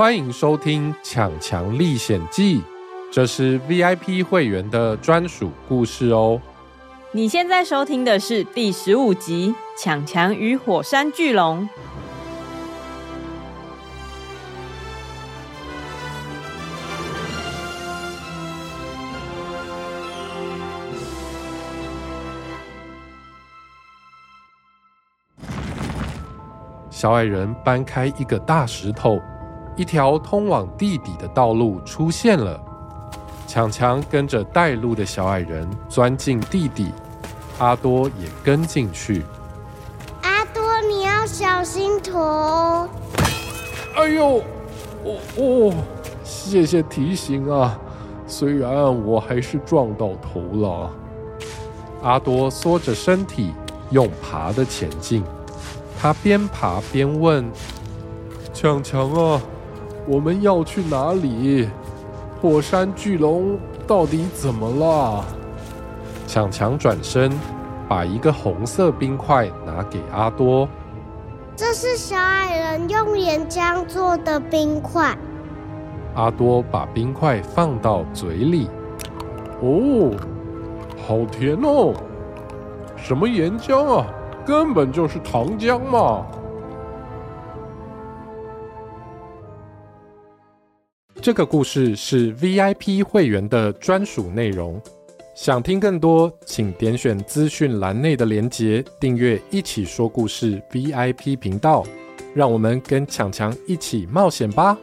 欢迎收听《抢强历险记》，这是 VIP 会员的专属故事哦。你现在收听的是第十五集《抢强与火山巨龙》。小矮人搬开一个大石头，一条通往地底的道路出现了。强强跟着带路的小矮人钻进地底，阿多也跟进去。阿多，你要小心头！哎呦，哦哦，谢谢提醒啊！虽然我还是撞到头了。阿多缩着身体，用爬的前进。他边爬边问：“强强啊，我们要去哪里？”火山巨龙到底怎么了？强强转身，把一个红色冰块拿给阿多。这是小矮人用岩浆做的冰块。阿多把冰块放到嘴里。哦，好甜哦！什么岩浆啊？根本就是糖浆嘛！这个故事是 VIP 会员的专属内容。想听更多，请点选资讯栏内的连结，订阅“一起说故事 ”VIP 频道。让我们跟强强一起冒险吧！